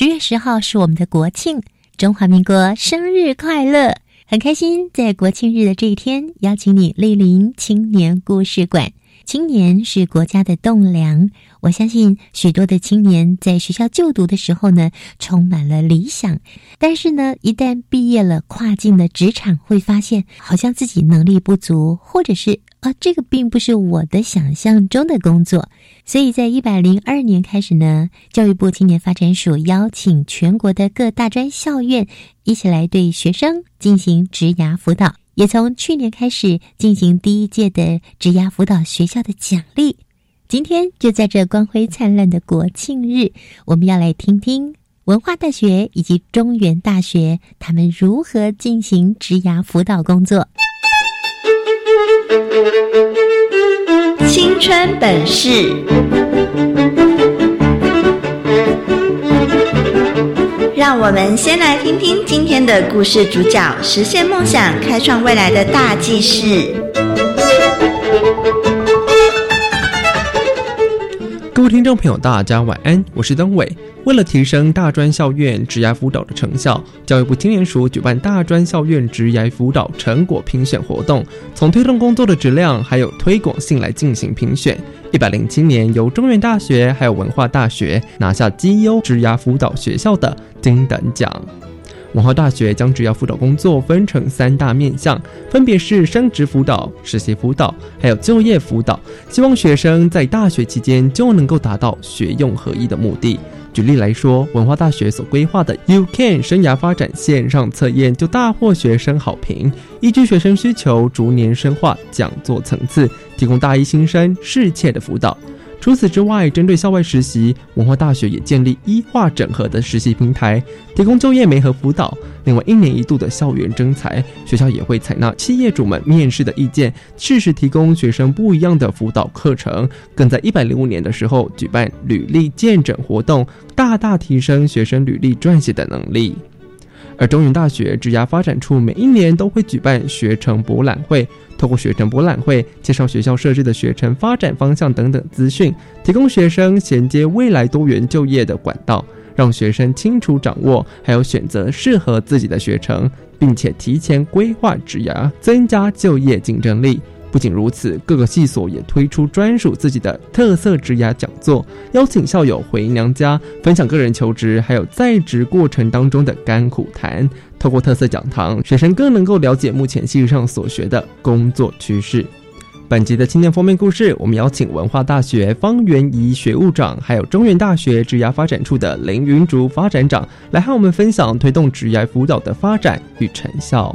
十月十号是我们的国庆，中华民国生日快乐！很开心在国庆日的这一天，邀请你莅临青年故事馆。青年是国家的栋梁，我相信许多的青年在学校就读的时候呢，充满了理想，但是呢，一旦毕业了，跨进了职场，会发现好像自己能力不足，或者是啊，这个并不是我的想象中的工作。所以在一百零二年开始呢，教育部青年发展署邀请全国的各大专校院一起来对学生进行职涯辅导。也从去年开始进行第一届的职涯辅导学校的奖励。今天就在这光辉灿烂的国庆日，我们要来听听文化大学以及中原大学他们如何进行职涯辅导工作。青春本事。让我们先来听听今天的故事主角实现梦想、开创未来的大计事。听众朋友，大家晚安，我是登伟。为了提升大专校院职涯辅导的成效，教育部青年署举办大专校院职涯辅导成果评选活动，从推动工作的质量还有推广性来进行评选。一百零七年，由中原大学还有文化大学拿下绩优职涯辅导学校的金等奖。文化大学将主要辅导工作分成三大面向，分别是升职辅导、实习辅导，还有就业辅导。希望学生在大学期间就能够达到学用合一的目的。举例来说，文化大学所规划的 U Can 生涯发展线上测验就大获学生好评。依据学生需求，逐年深化讲座层次，提供大一新生适切的辅导。除此之外，针对校外实习，文化大学也建立一化整合的实习平台，提供就业媒合辅导。另外，一年一度的校园征才，学校也会采纳企业主们面试的意见，适时提供学生不一样的辅导课程。更在一百零五年的时候举办履历见证活动，大大提升学生履历撰写的能力。而中原大学职涯发展处每一年都会举办学程博览会，透过学程博览会介绍学校设置的学程发展方向等等资讯，提供学生衔接未来多元就业的管道，让学生清楚掌握，还有选择适合自己的学程，并且提前规划职涯，增加就业竞争力。不仅如此，各个系所也推出专属自己的特色职涯讲座，邀请校友回娘家分享个人求职还有在职过程当中的甘苦谈。透过特色讲堂，学生更能够了解目前系上所学的工作趋势。本集的青年封面故事，我们邀请文化大学方元仪学务长，还有中原大学职涯发展处的林云竹发展长，来和我们分享推动职涯辅导的发展与成效。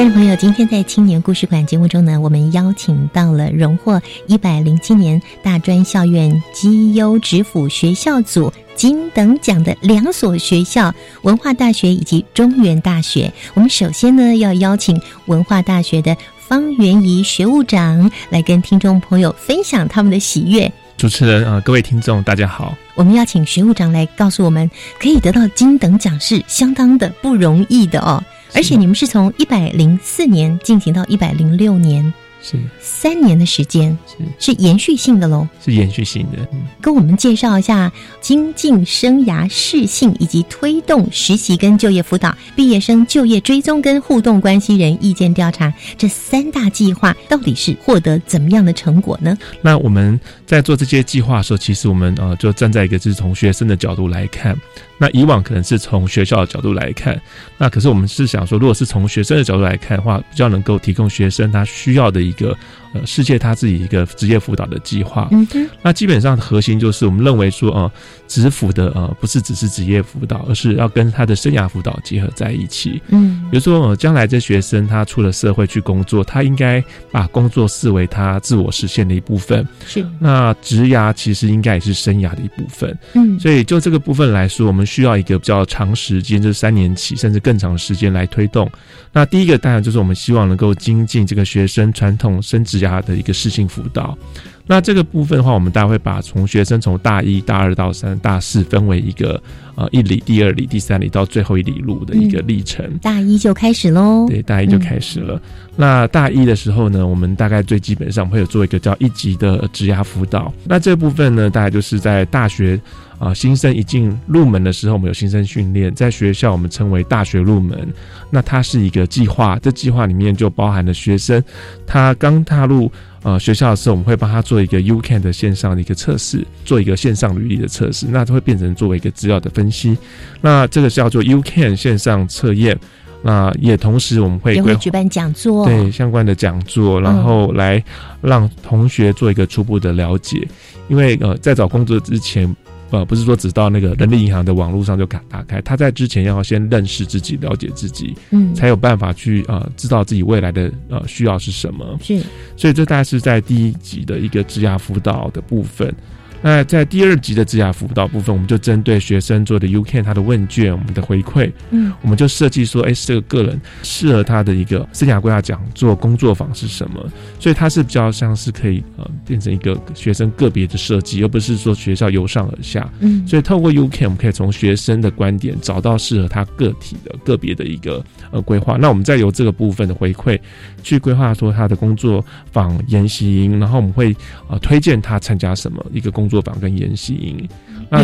家人朋友，今天在青年故事馆节目中呢，我们邀请到了荣获一百零七年大专校院绩优职辅学校组金等奖的两所学校——文化大学以及中原大学。我们首先呢，要邀请文化大学的方元仪学务长来跟听众朋友分享他们的喜悦。主持人啊、呃，各位听众，大家好。我们要请学务长来告诉我们，可以得到金等奖是相当的不容易的哦。而且你们是从一百零四年进行到一百零六年，是三年的时间，是是延续性的喽。是延续性的。嗯跟我们介绍一下精进生涯适性以及推动实习跟就业辅导、毕业生就业追踪跟互动关系人意见调查这三大计划，到底是获得怎么样的成果呢？那我们在做这些计划的时候，其实我们呃就站在一个就是从学生的角度来看。那以往可能是从学校的角度来看，那可是我们是想说，如果是从学生的角度来看的话，比较能够提供学生他需要的一个呃世界他自己一个职业辅导的计划。嗯哼，那基本上核心就是我们认为说，呃，职辅的呃不是只是职业辅导，而是要跟他的生涯辅导结合在一起。嗯，比如说，呃，将来这学生他出了社会去工作，他应该把工作视为他自我实现的一部分。是，那职涯其实应该也是生涯的一部分。嗯，所以就这个部分来说，我们需要一个比较长时间，就是三年起甚至更长的时间来推动。那第一个当然就是我们希望能够精进这个学生传统升职涯的一个适性辅导。那这个部分的话，我们大概会把从学生从大一、大二到三、大四分为一个呃一里、第二里、第三里到最后一里路的一个历程。大一就开始喽。对，大一就开始了。那大一的时候呢，我们大概最基本上会有做一个叫一级的职涯辅导。那这部分呢，大概就是在大学啊、新生一进入门的时候，我们有新生训练，在学校我们称为大学入门。那它是一个计划，这计划里面就包含了学生他刚踏入。呃，学校的时候，我们会帮他做一个 UCAN 的线上的一个测试，做一个线上履历的测试，那就会变成作为一个资料的分析。那这个叫做 UCAN 线上测验。那也同时我们会也会举办讲座，对相关的讲座，然后来让同学做一个初步的了解。因为呃，在找工作之前。呃，不是说只到那个人力银行的网络上就打打开，他在之前要先认识自己、了解自己，嗯，才有办法去呃知道自己未来的呃需要是什么。是，所以这大概是在第一集的一个职涯辅导的部分。那在第二级的职涯辅导部分，我们就针对学生做的 UCAN 他的问卷，我们的回馈，嗯，我们就设计说，哎，这个个人适合他的一个生涯规划讲座、工作坊是什么？所以它是比较像是可以呃变成一个学生个别的设计，而不是说学校由上而下。嗯，所以透过 UCAN，我们可以从学生的观点找到适合他个体的个别的一个呃规划。那我们再由这个部分的回馈去规划说他的工作坊、研习营，然后我们会呃推荐他参加什么一个工作坊跟研习营。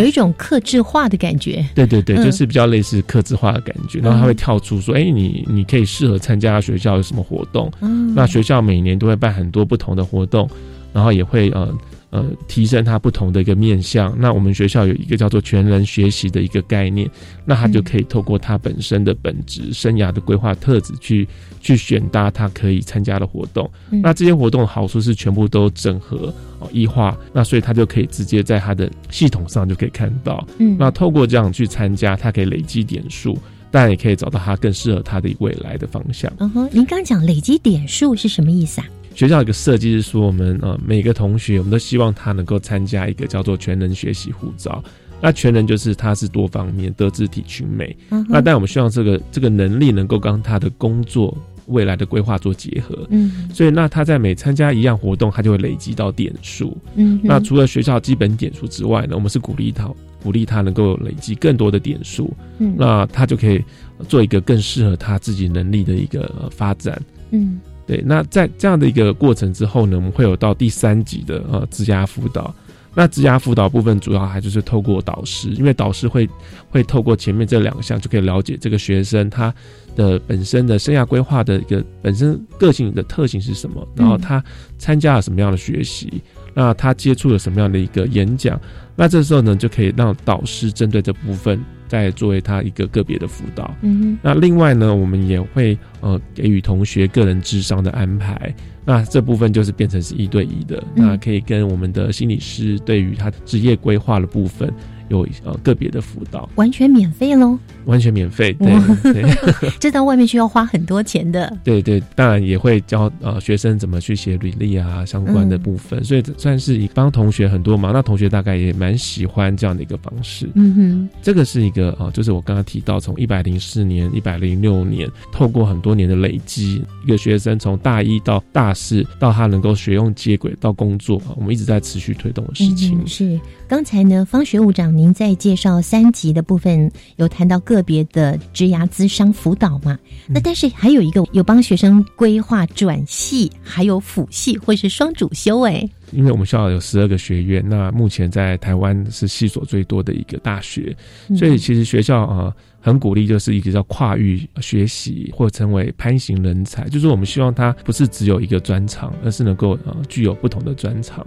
有一种克制化的感觉，对对对，嗯就是比较类似克制化的感觉，然后他会跳出说，哎、你你可以适合参加学校有什么活动？嗯那学校每年都会办很多不同的活动，然后也会呃呃提升他不同的一个面向。那我们学校有一个叫做全人学习的一个概念，那他就可以透过他本身的本职生涯的规划特质去去选搭他可以参加的活动。嗯那这些活动的好处是全部都整合哦异化，那所以他就可以直接在他的系统上就可以看到。嗯那透过这样去参加，他可以累积点数，当然也可以找到他更适合他的未来的方向。嗯哼，您刚讲累积点数是什么意思啊？学校有一个设计是说，我们呃每个同学，我们都希望他能够参加一个叫做全能学习护照。那全能就是他是多方面，德智体群美。嗯那但我们希望这个这个能力能够跟他的工作未来的规划做结合。嗯所以那他在每参加一样活动，他就会累积到点数。嗯，那除了学校基本点数之外呢，我们是鼓励他鼓励他能够累积更多的点数。嗯那他就可以做一个更适合他自己能力的一个呃发展。嗯对，那在这样的一个过程之后呢，我们会有到第三级的呃职涯辅导。那职涯辅导部分主要还就是透过导师，因为导师会会透过前面这两项就可以了解这个学生他的本身的生涯规划的一个本身个性的特性是什么，然后他参加了什么样的学习，那他接触了什么样的一个演讲，那这时候呢就可以让导师针对这部分再作为他一个个别的辅导。嗯那另外呢，我们也会呃给予同学个人智商的安排。那这部分就是变成是一对一的，嗯那可以跟我们的心理师对于他职业规划的部分有呃个别的辅导，完全免费喽，完全免费。对对，这到外面需要花很多钱的。对对，当然也会教呃学生怎么去写履历啊相关的部分，所以算是一帮同学很多忙。那同学大概也蛮喜欢这样的一个方式。嗯哼，这个是一个啊，就是我刚刚提到，从一百零四年、一百零六年，透过很多年的累积，一个学生从大一到大四，到他能够学用接轨到工作啊，我们一直在持续推动的事情。是刚才呢，方学务长您在介绍三级的部分，有谈到个别的职涯资商辅导嘛？那但是还有一个有帮学生规划转系，还有辅系或是双主修哎。因为我们学校有十二个学院，那目前在台湾是系所最多的一个大学，所以其实学校啊很鼓励，就是一个叫跨域学习，或称为攀行人才，就是我们希望他不是只有一个专长，而是能够呃具有不同的专长。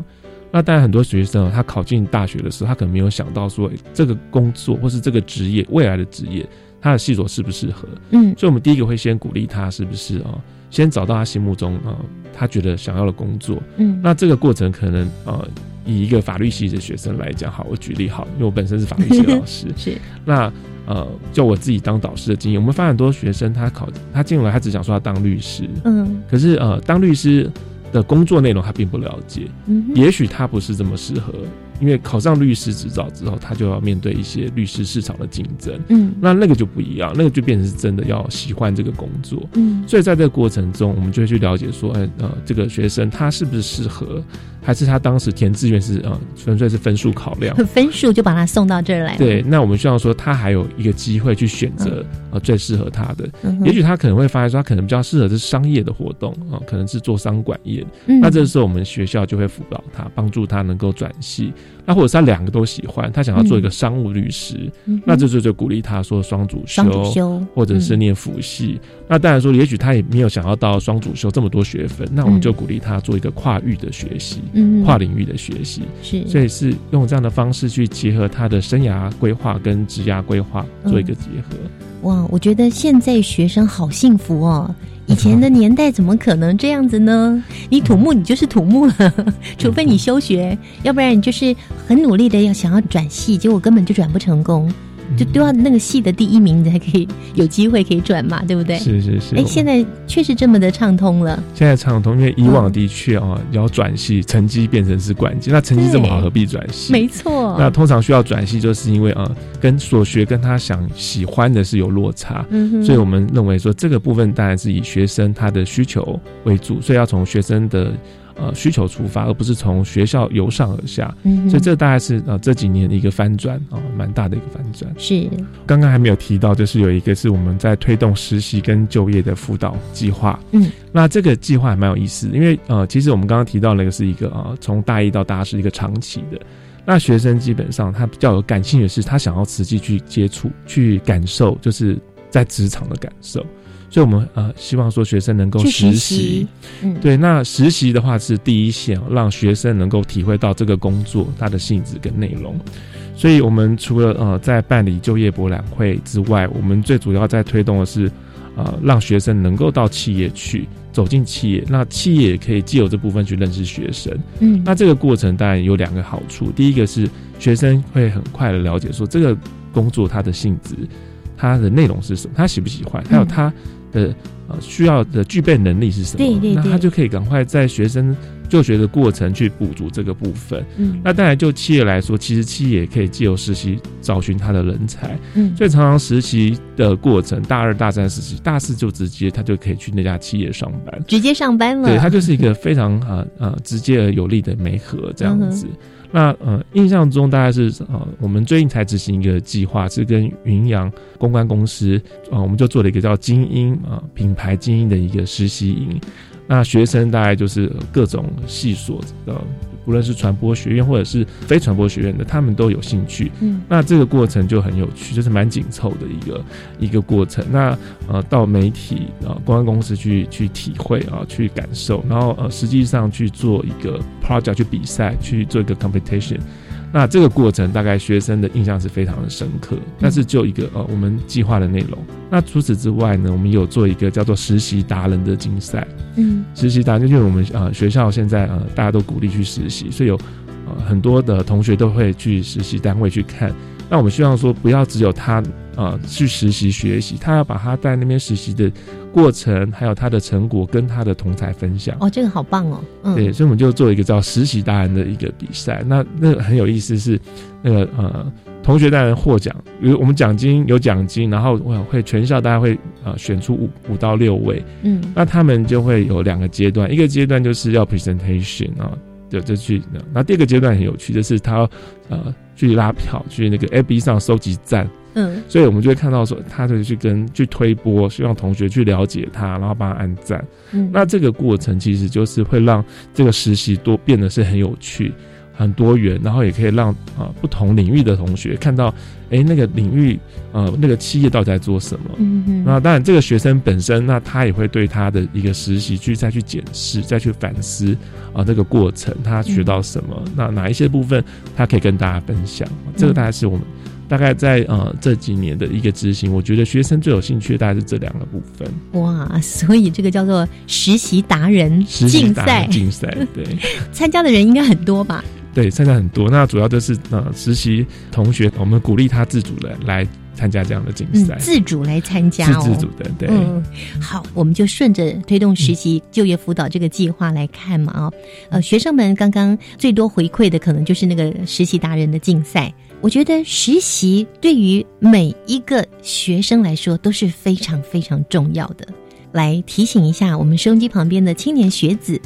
那当然很多学生他考进大学的时候，他可能没有想到说这个工作或是这个职业未来的职业，他的系所适不适合？嗯，所以我们第一个会先鼓励他是不是啊，先找到他心目中啊。他觉得想要的工作，嗯，那这个过程可能呃，以一个法律系的学生来讲，好，我举例好，因为我本身是法律系老师，是，那呃，就我自己当导师的经验，我们发现很多学生他考他进来，他只想说他当律师，嗯，可是呃，当律师的工作内容他并不了解，嗯，也许他不是这么适合。因为考上律师执照之后，他就要面对一些律师市场的竞争，嗯，那那个就不一样，那个就变成是真的要喜欢这个工作，嗯，所以在这个过程中，我们就会去了解说，哎呃，这个学生他是不是适合，还是他当时填志愿是呃纯粹是分数考量，分数就把他送到这儿来，对，那我们希望说他还有一个机会去选择呃最适合他的，嗯、也许他可能会发现说他可能比较适合是商业的活动啊，可能是做商管业，嗯、那这时候我们学校就会辅导他，帮助他能够转系。那或者是他两个都喜欢，他想要做一个商务律师，那这就就鼓励他说双主修，或者是念辅系。那当然说，也许他也没有想要到双主修这么多学分，那我们就鼓励他做一个跨域的学习，跨领域的学习。是，所以是用这样的方式去结合他的生涯规划跟职涯规划做一个结合。哇，我觉得现在学生好幸福哦。以前的年代怎么可能这样子呢？你土木，你就是土木了，除非你休学，要不然你就是很努力的要想要转系，结果根本就转不成功。就都要那个系的第一名你才可以有机会可以转嘛，对不对？是是是。哎，现在确实这么的畅通了。现在畅通，因为以往的确啊，要转系，成绩变成是关键。那成绩这么好，何必转系？没错。那通常需要转系，就是因为啊，跟所学跟他想喜欢的是有落差。嗯所以我们认为说，这个部分当然是以学生他的需求为主，所以要从学生的。呃，需求出发，而不是从学校由上而下，嗯、所以这大概是呃这几年的一个翻转啊，蛮大的一个翻转。是，刚刚还没有提到，就是有一个是我们在推动实习跟就业的辅导计划。嗯，那这个计划还蛮有意思，因为呃，其实我们刚刚提到那个是一个啊，从大一到大是一个长期的。那学生基本上他比较有感兴趣的是，他想要实际去接触、去感受，就是在职场的感受。所以，我们呃希望说学生能够实习，嗯，对。那实习的话是第一线，让学生能够体会到这个工作它的性质跟内容。所以，我们除了呃在办理就业博览会之外，我们最主要在推动的是，呃，让学生能够到企业去走进企业，那企业也可以借由这部分去认识学生。嗯，那这个过程当然有两个好处，第一个是学生会很快的了解说这个工作它的性质。它的内容是什么？他喜不喜欢？还有他的呃需要的具备能力是什么？对对对，那他就可以赶快在学生就学的过程去补足这个部分。嗯，那当然就企业来说，其实企业也可以借由实习找寻他的人才。嗯，所以常常实习的过程，大二、大三实习，大四就直接他就可以去那家企业上班，直接上班了。对，他就是一个非常呃呃直接而有力的媒合这样子。嗯那呃，印象中大概是呃，我们最近才执行一个计划，是跟云阳公关公司啊，我们就做了一个叫精英啊品牌精英的一个实习营。那学生大概就是各种系所的，无论是传播学院或者是非传播学院的，他们都有兴趣。嗯，那这个过程就很有趣，就是蛮紧凑的一个一个过程。那呃，到媒体啊公关公司去去体会啊，去感受，然后呃，实际上去做一个 project 去比赛，去做一个 competition。那这个过程大概学生的印象是非常的深刻，但是就一个呃我们计划的内容。那除此之外呢，我们有做一个叫做实习达人的竞赛。嗯，实习达人就是我们呃学校现在呃大家都鼓励去实习，所以有呃很多的同学都会去实习单位去看。那我们希望说，不要只有他啊去实习学习，他要把他在那边实习的过程，还有他的成果跟他的同才分享。哦，这个好棒哦。嗯，对，所以我们就做一个叫实习达人的一个比赛。那那个很有意思是，那个呃同学当然获奖，有我们奖金有奖金，然后会全校大家会呃选出五五到六位。嗯，那他们就会有两个阶段，一个阶段就是要 presentation 啊。就就去，那第二个阶段很有趣，就是他呃去拉票，去那个 FB 上收集赞，嗯，所以我们就会看到说，他就去跟去推波，希望同学去了解他，然后帮他按赞。嗯，那这个过程其实就是会让这个实习多变得是很有趣。很多元，然后也可以让啊不同领域的同学看到，哎，那个领域呃那个企业到底在做什么。嗯嗯。那当然，这个学生本身，那他也会对他的一个实习去再去检视，再去反思啊这个过程他学到什么，那哪一些部分他可以跟大家分享。这个大概是我们大概在呃这几年的一个执行，我觉得学生最有兴趣的大概是这两个部分。哇，所以这个叫做实习达人竞赛，竞赛对，参加的人应该很多吧？对，参加很多。那主要就是呃，实习同学，我们鼓励他自主的来参加这样的竞赛，自主来参加，是自主的。对，嗯，好，我们就顺着推动实习就业辅导这个计划来看嘛啊，呃，学生们刚刚最多回馈的可能就是那个实习达人的竞赛。我觉得实习对于每一个学生来说都是非常非常重要的。来提醒一下我们收音机旁边的青年学子，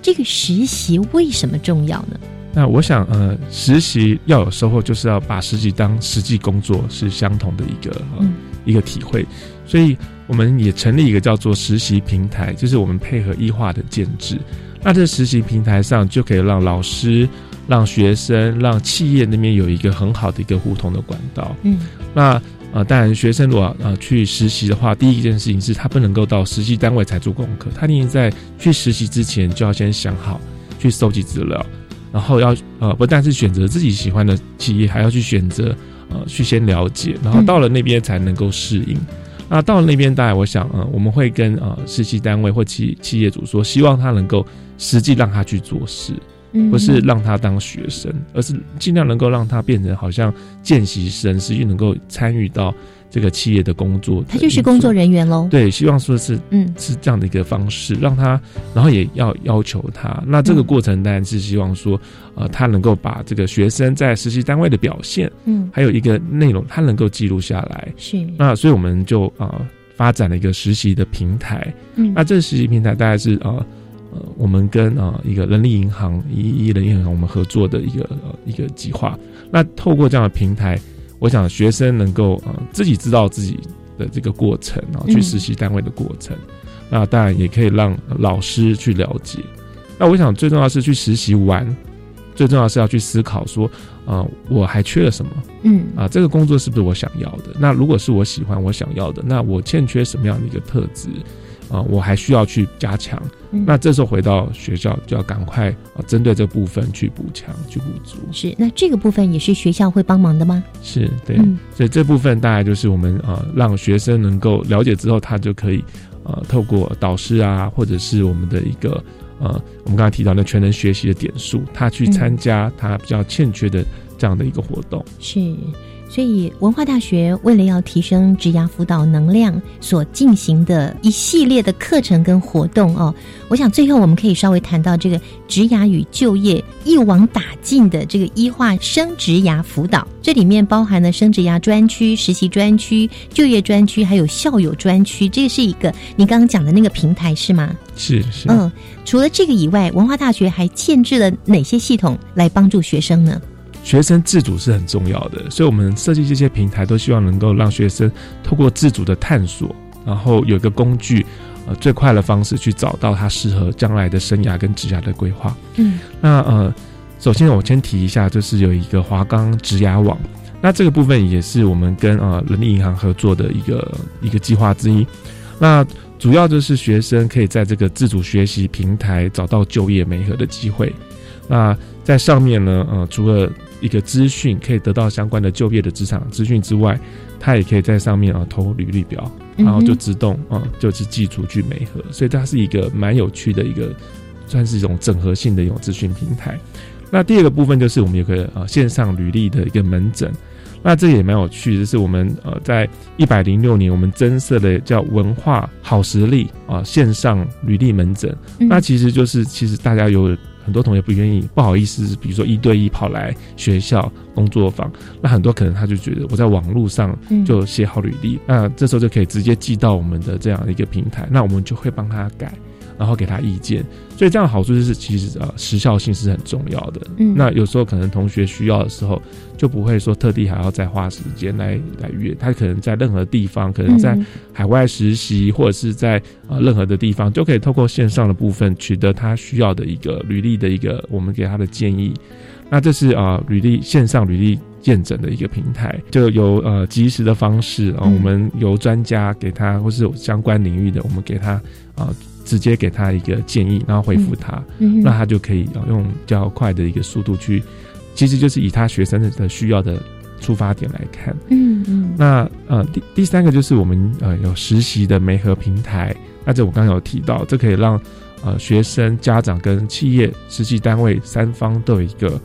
这个实习为什么重要呢？那我想，呃，实习要有收获，就是要把实习当实际工作是相同的一个呃、一个体会。所以我们也成立一个叫做实习平台，就是我们配合医化的建制。那这实习平台上就可以让老师、让学生、让企业那边有一个很好的一个互通的管道。嗯，那呃，当然学生如果呃去实习的话，第一件事情是他不能够到实习单位才做功课，他一定在去实习之前就要先想好去收集资料。然后要呃不但是选择自己喜欢的企业，还要去选择呃去先了解，然后到了那边才能够适应。那到了那边，当然我想呃我们会跟呃实习单位或企企业主说，希望他能够实际让他去做事，不是让他当学生，而是尽量能够让他变成好像见习生，实际能够参与到。这个企业的工作，他就是工作人员喽。对，希望说是嗯是这样的一个方式，让他，然后也要要求他。那这个过程当然是希望说，呃，他能够把这个学生在实习单位的表现，嗯，还有一个内容，他能够记录下来。是。那所以我们就啊发展了一个实习的平台。嗯。那这个实习平台大概是啊呃我们跟啊一个人力银行一一人力银行我们合作的一个一个计划。那透过这样的平台。我想学生能够呃自己知道自己的这个过程，然后去实习单位的过程，那当然也可以让老师去了解。那我想最重要是去实习完，最重要是要去思考说，啊，我还缺了什么？嗯，啊，这个工作是不是我想要的？那如果是我喜欢我想要的，那我欠缺什么样的一个特质？啊，我还需要去加强。那这时候回到学校就要赶快啊，针对这部分去补强、去补足。是，那这个部分也是学校会帮忙的吗？是对，所以这部分大概就是我们啊，让学生能够了解之后，他就可以呃，透过导师啊，或者是我们的一个呃，我们刚才提到的全能学习的点数，他去参加他比较欠缺的这样的一个活动。是。所以，文化大学为了要提升职涯辅导能量，所进行的一系列的课程跟活动哦，我想最后我们可以稍微谈到这个职涯与就业一网打尽的这个医化生职涯辅导，这里面包含了生职涯专区、实习专区、就业专区，还有校友专区。这是一个你刚刚讲的那个平台是吗？是是。嗯，除了这个以外，文化大学还建制了哪些系统来帮助学生呢？学生自主是很重要的，所以我们设计这些平台都希望能够让学生透过自主的探索，然后有一个工具，呃，最快的方式去找到他适合将来的生涯跟职涯的规划。嗯，那呃，首先我先提一下，就是有一个华冈职涯网，那这个部分也是我们跟呃人力银行合作的一个一个计划之一。那主要就是学生可以在这个自主学习平台找到就业媒合的机会。那在上面呢，呃，除了一个资讯可以得到相关的就业的职场资讯之外，它也可以在上面啊投履历表，然后就自动啊就是寄出去美合，所以它是一个蛮有趣的一个，算是一种整合性的一种资讯平台。那第二个部分就是我们有个啊线上履历的一个门诊。那这也蛮有趣就，是我们呃在一百零六年我们增设的叫文化好实力啊线上履历门诊。那其实就是其实大家有很多同学不愿意不好意思，比如说一对一跑来学校工作坊，那很多可能他就觉得我在网络上就写好履历，那这时候就可以直接寄到我们的这样一个平台，那我们就会帮他改。然后给他意见，所以这样的好处就是，其实呃时效性是很重要的。嗯，那有时候可能同学需要的时候，就不会说特地还要再花时间来来约。他可能在任何地方，可能在海外实习，或者是在呃任何的地方，就可以透过线上的部分取得他需要的一个履历的一个我们给他的建议。那这是啊履历线上履历见证的一个平台，就有呃及时的方式啊，我们由专家给他，或是有相关领域的，我们给他啊。直接给他一个建议，然后回复他，那他就可以用较快的一个速度去，其实就是以他学生的需要的出发点来看。嗯嗯。那呃第第三个就是我们呃有实习的媒合平台，那这我刚刚有提到，这可以让呃学生、家长跟企业、实习单位三方都有一个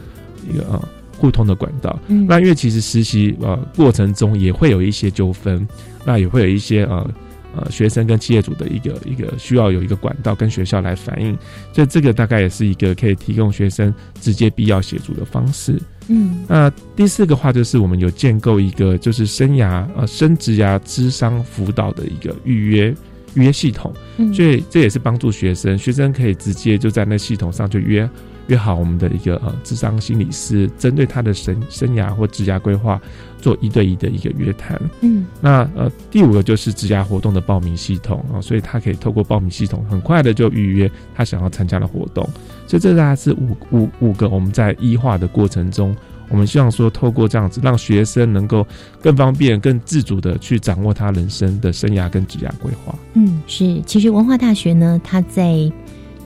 一个呃互通的管道。嗯那因为其实实习呃过程中也会有一些纠纷，那也会有一些呃。呃，学生跟企业主的一个一个需要有一个管道跟学校来反映，所以这个大概也是一个可以提供学生直接必要协助的方式。嗯，那第四个话就是我们有建构一个就是生涯呃升职涯智商辅导的一个预约预约系统，所以这也是帮助学生，学生可以直接就在那系统上就约。约好我们的一个呃智商心理师，针对他的生生涯或职涯规划做一对一的一个约谈。嗯，那呃第五个就是职涯活动的报名系统啊，所以他可以透过报名系统很快的就预约他想要参加的活动。所以这大概是五五五个我们在医化的过程中，我们希望说透过这样子让学生能够更方便、更自主的去掌握他人生的生涯跟职涯规划。嗯，是，其实文化大学呢，它在。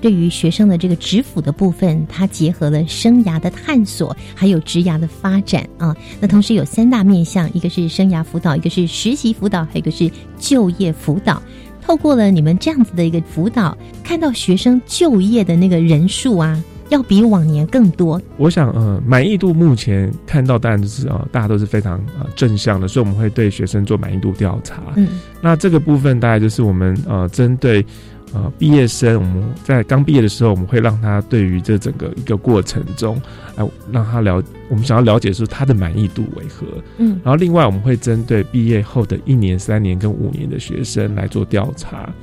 对于学生的这个职辅的部分，它结合了生涯的探索，还有职涯的发展啊。那同时有三大面向，一个是生涯辅导，一个是实习辅导，还有一个是就业辅导。透过了你们这样子的一个辅导，看到学生就业的那个人数啊，要比往年更多。我想，呃，满意度目前看到当然就是啊，大家都是非常呃正向的，所以我们会对学生做满意度调查。嗯，那这个部分大概就是我们呃针对。啊，毕业生我们在刚毕业的时候，我们会让他对于这整个一个过程中，哎，让他了，我们想要了解是他的满意度为何。嗯，然后另外我们会针对毕业后的一年、三年跟五年的学生来做调查。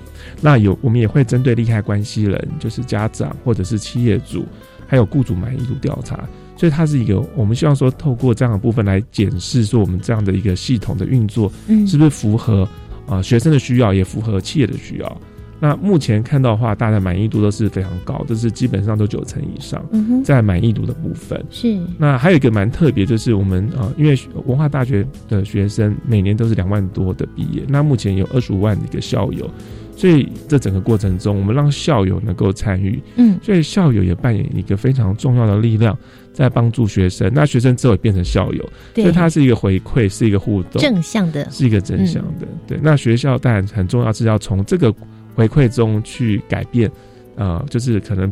那有我们也会针对利害关系人，就是家长或者是企业主，还有雇主满意度调查。所以它是一个，我们希望说透过这样的部分来检视说我们这样的一个系统的运作，嗯，是不是符合啊学生的需要，也符合企业的需要。那目前看到的话，大家满意度都是非常高，就是基本上都九成以上，在满意度的部分是。那还有一个蛮特别，就是我们啊，因为文化大学的学生每年都是两万多的毕业，那目前有二十五万的一个校友，所以这整个过程中，我们让校友能够参与，嗯，所以校友也扮演一个非常重要的力量，在帮助学生。那学生之后也变成校友，所以它是一个回馈，是一个互动，正向的，是一个正向的。对，那学校当然很重要，是要从这个。回馈中去改变，呃，就是可能，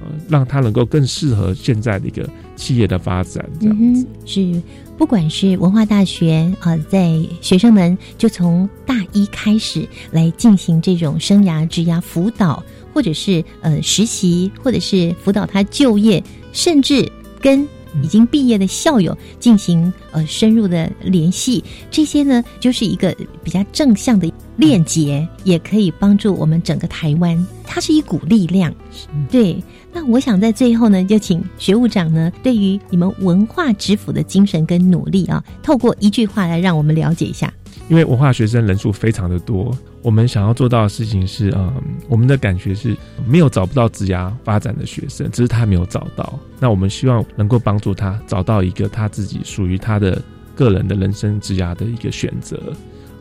呃，让他能够更适合现在的一个企业的发展，这样子是。不管是文化大学啊，在学生们就从大一开始来进行这种生涯职涯辅导，或者是呃实习，或者是辅导他就业，甚至跟。已经毕业的校友进行呃深入的联系，这些呢就是一个比较正向的链接，也可以帮助我们整个台湾，它是一股力量。对，那我想在最后呢，就请学务长呢，对于你们文化之府的精神跟努力啊，透过一句话来让我们了解一下。因为文化学生人数非常的多，我们想要做到的事情是，嗯，我们的感觉是没有找不到职涯发展的学生，只是他没有找到。那我们希望能够帮助他找到一个他自己属于他的个人的人生职涯的一个选择，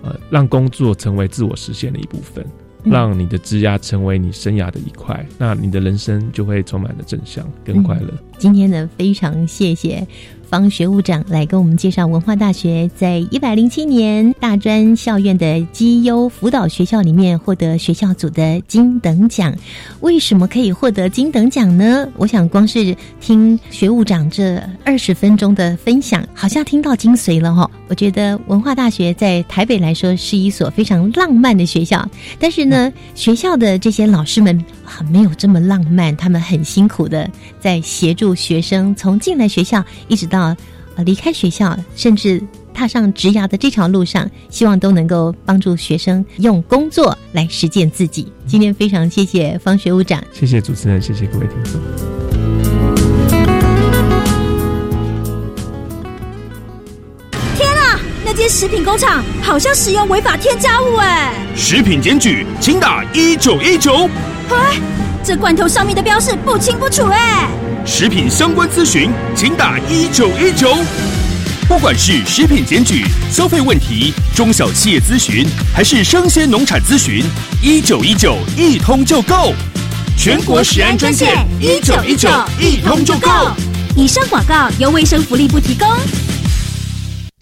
呃，让工作成为自我实现的一部分，让你的职涯成为你生涯的一块，那你的人生就会充满了正向跟快乐。今天呢，非常谢谢。方学务长来跟我们介绍文化大学在一百零七年大专校院的绩优辅导学校里面获得学校组的金等奖。为什么可以获得金等奖呢？我想光是听学务长这二十分钟的分享，好像听到精髓了哈。我觉得文化大学在台北来说是一所非常浪漫的学校，但是呢，学校的这些老师们很没有这么浪漫，他们很辛苦的在协助学生从进来学校一直到呃离开学校，甚至踏上职涯的这条路上，希望都能够帮助学生用工作来实践自己。今天非常谢谢方学务长，谢谢主持人，谢谢各位听众。那间食品工厂好像使用违法添加物哎！食品检举，请打一九一九。哎，这罐头上面的标示不清不楚哎！食品相关咨询，请打一九一九。不管是食品检举、消费问题、中小企业咨询，还是生鲜农产咨询，一九一九一通就够。全国食安专线一九一九一通就够。以上广告由卫生福利部提供。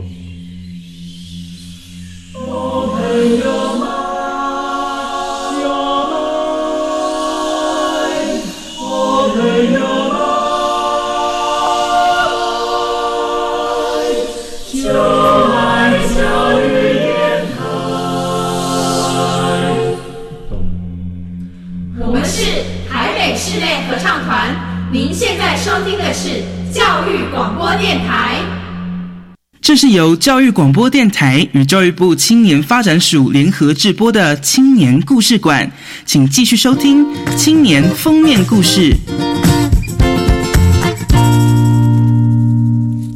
你朋友们，我们是台北室内合唱团您现在收听的是教育广播电台。这是由教育广播电台与教育部青年发展署联合制播的青年故事馆，请继续收听青年封面故事。